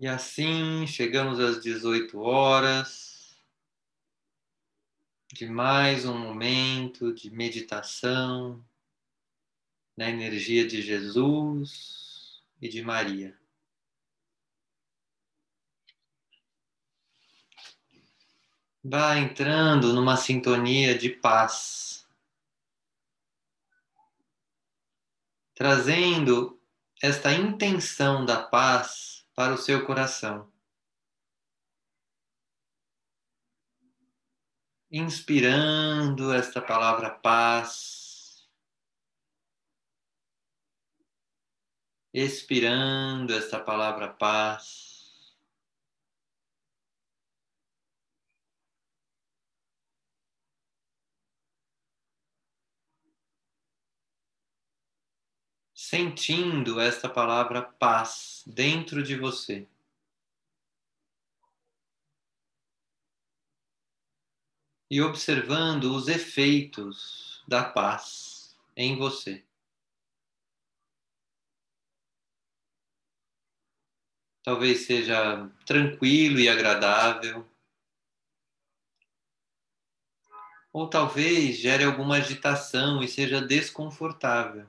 E assim chegamos às 18 horas de mais um momento de meditação na energia de Jesus e de Maria. Vá entrando numa sintonia de paz, trazendo esta intenção da paz para o seu coração. Inspirando esta palavra paz, expirando esta palavra paz. Sentindo esta palavra paz dentro de você. E observando os efeitos da paz em você. Talvez seja tranquilo e agradável. Ou talvez gere alguma agitação e seja desconfortável.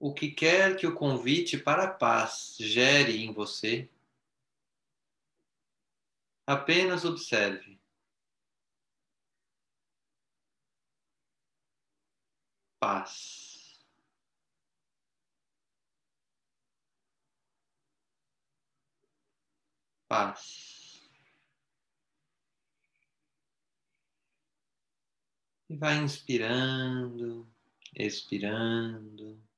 O que quer que o convite para a paz gere em você, apenas observe. Paz. Paz. E vai inspirando, expirando.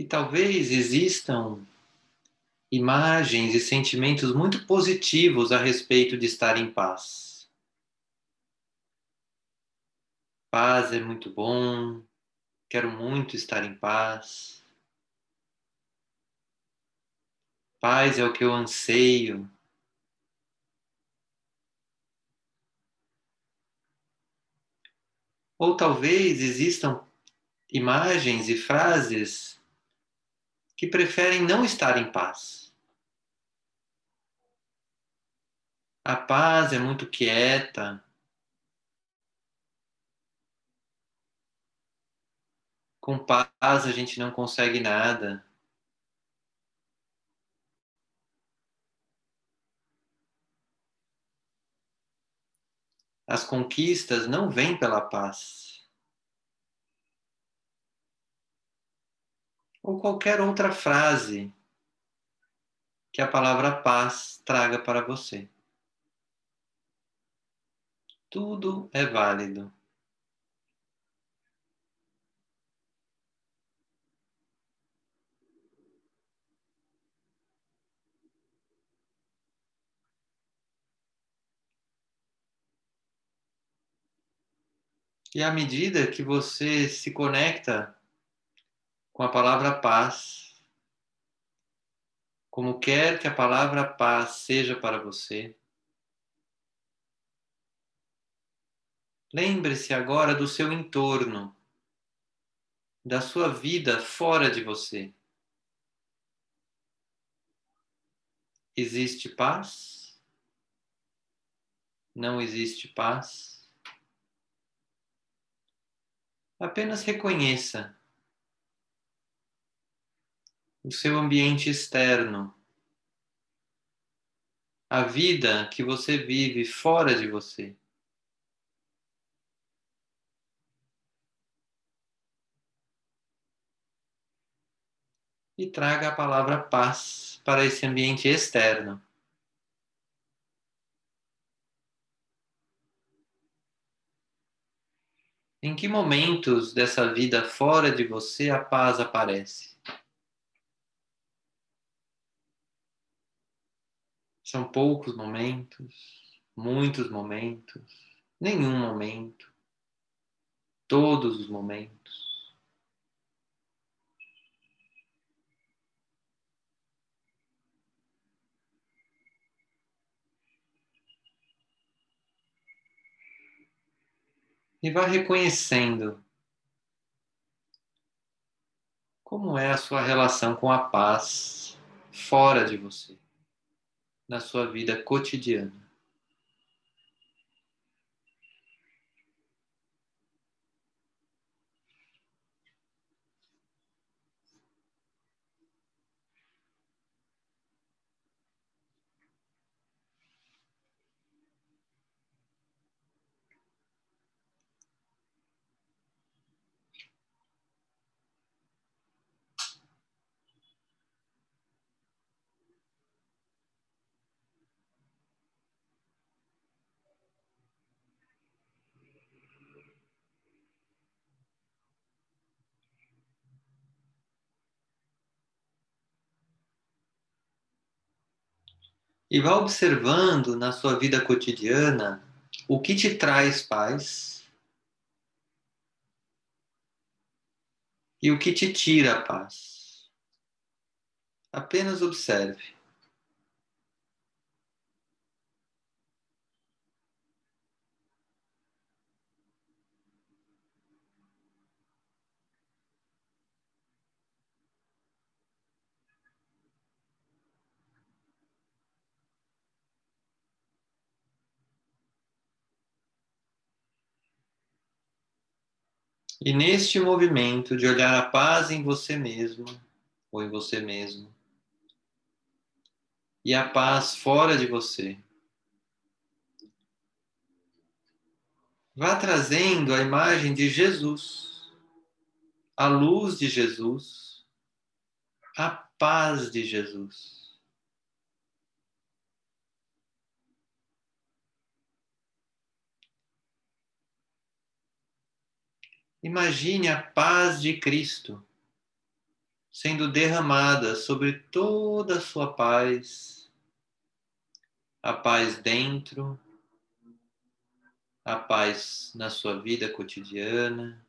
E talvez existam imagens e sentimentos muito positivos a respeito de estar em paz. Paz é muito bom, quero muito estar em paz. Paz é o que eu anseio. Ou talvez existam imagens e frases que preferem não estar em paz. A paz é muito quieta. Com paz a gente não consegue nada. As conquistas não vêm pela paz. Ou qualquer outra frase que a palavra paz traga para você. Tudo é válido. E à medida que você se conecta com a palavra paz, como quer que a palavra paz seja para você. Lembre-se agora do seu entorno, da sua vida fora de você. Existe paz? Não existe paz? Apenas reconheça o seu ambiente externo, a vida que você vive fora de você. E traga a palavra paz para esse ambiente externo. Em que momentos dessa vida fora de você a paz aparece? São poucos momentos, muitos momentos, nenhum momento, todos os momentos. e vá reconhecendo como é a sua relação com a paz fora de você na sua vida cotidiana. E vá observando na sua vida cotidiana o que te traz paz e o que te tira paz. Apenas observe. E neste movimento de olhar a paz em você mesmo ou em você mesmo e a paz fora de você, vá trazendo a imagem de Jesus, a luz de Jesus, a paz de Jesus. Imagine a paz de Cristo sendo derramada sobre toda a sua paz, a paz dentro, a paz na sua vida cotidiana.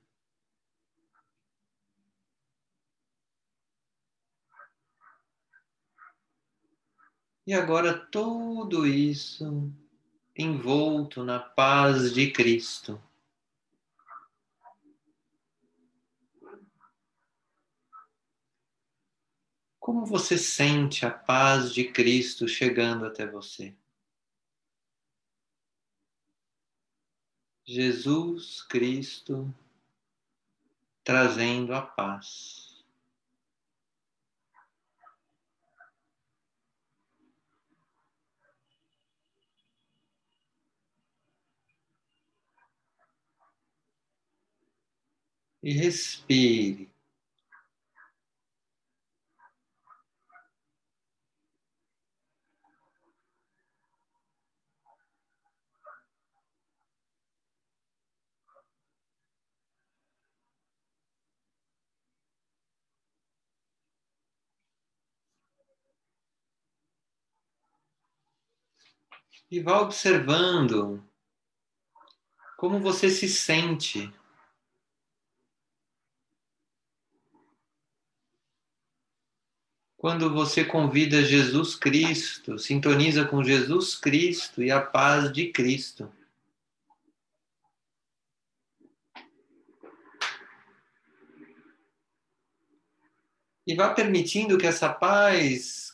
E agora tudo isso envolto na paz de Cristo. Como você sente a paz de Cristo chegando até você? Jesus Cristo trazendo a paz. E respire. E vá observando como você se sente. Quando você convida Jesus Cristo, sintoniza com Jesus Cristo e a paz de Cristo. E vá permitindo que essa paz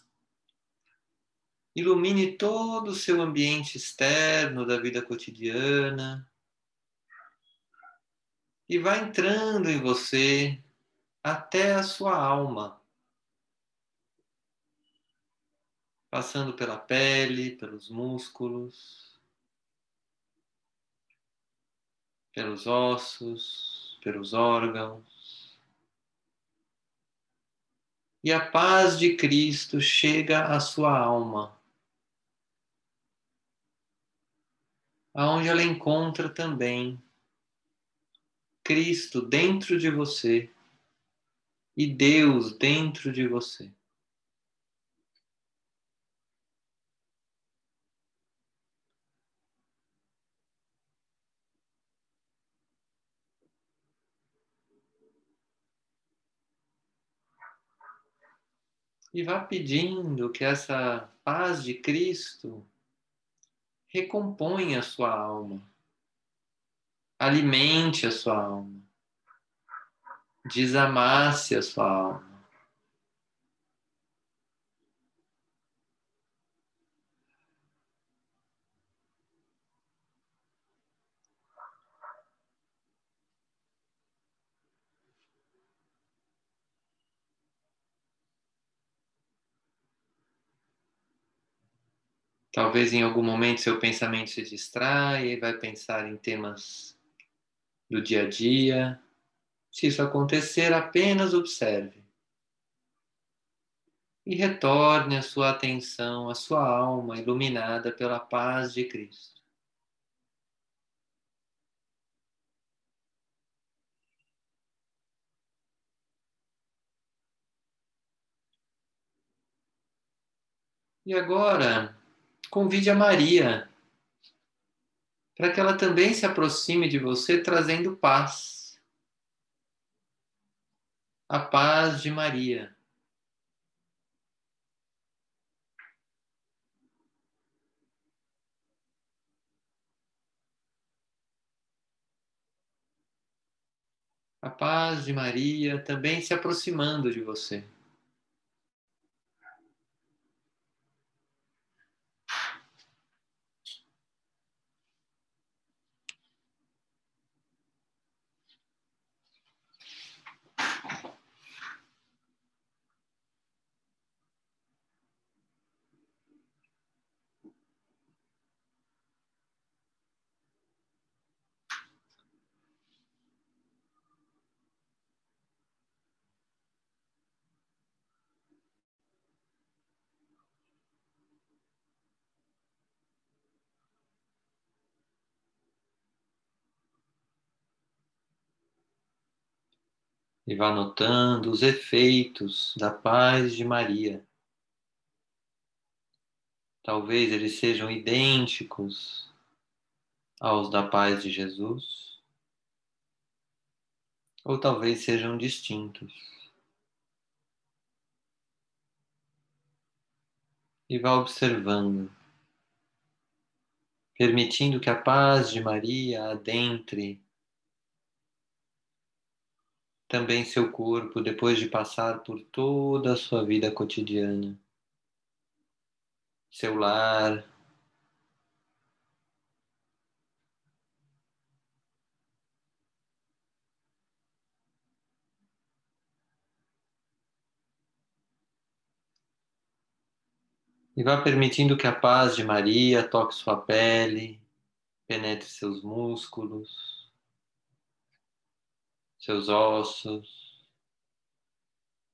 ilumine todo o seu ambiente externo da vida cotidiana e vá entrando em você até a sua alma, passando pela pele, pelos músculos, pelos ossos, pelos órgãos. E a paz de Cristo chega à sua alma. Aonde ela encontra também Cristo dentro de você e Deus dentro de você. E vá pedindo que essa paz de Cristo recompõe a sua alma. alimente a sua alma, desamasse a sua alma. Talvez em algum momento seu pensamento se distraia e vai pensar em temas do dia a dia. Se isso acontecer, apenas observe. E retorne a sua atenção, a sua alma iluminada pela paz de Cristo. E agora, Convide a Maria para que ela também se aproxime de você trazendo paz. A paz de Maria. A paz de Maria também se aproximando de você. E vá notando os efeitos da paz de Maria. Talvez eles sejam idênticos aos da paz de Jesus, ou talvez sejam distintos. E vá observando, permitindo que a paz de Maria adentre também seu corpo depois de passar por toda a sua vida cotidiana. Seu lar, E vá permitindo que a paz de Maria toque sua pele, penetre seus músculos seus ossos,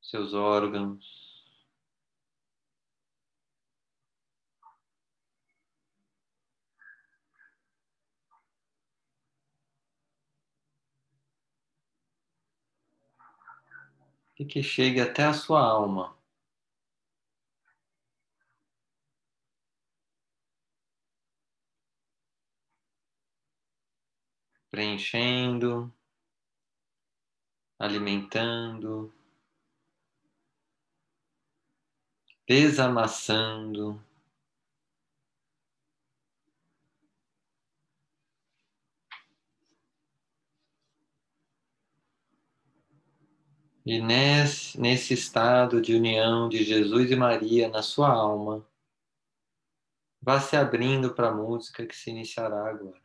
seus órgãos. E que chegue até a sua alma. Preenchendo alimentando, desamassando. E nesse, nesse estado de união de Jesus e Maria na sua alma, vá se abrindo para a música que se iniciará agora.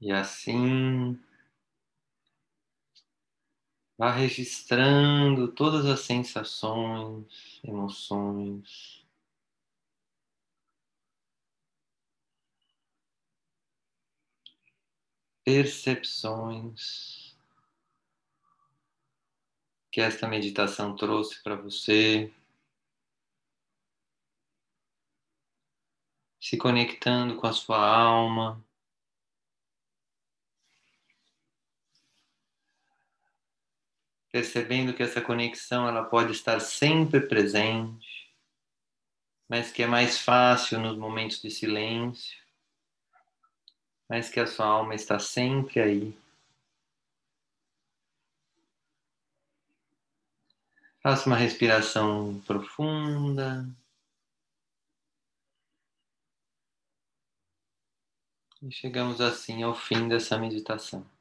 E assim, vá registrando todas as sensações, emoções. Percepções que esta meditação trouxe para você. Se conectando com a sua alma. Percebendo que essa conexão ela pode estar sempre presente, mas que é mais fácil nos momentos de silêncio, mas que a sua alma está sempre aí. Faça uma respiração profunda. E chegamos assim ao fim dessa meditação.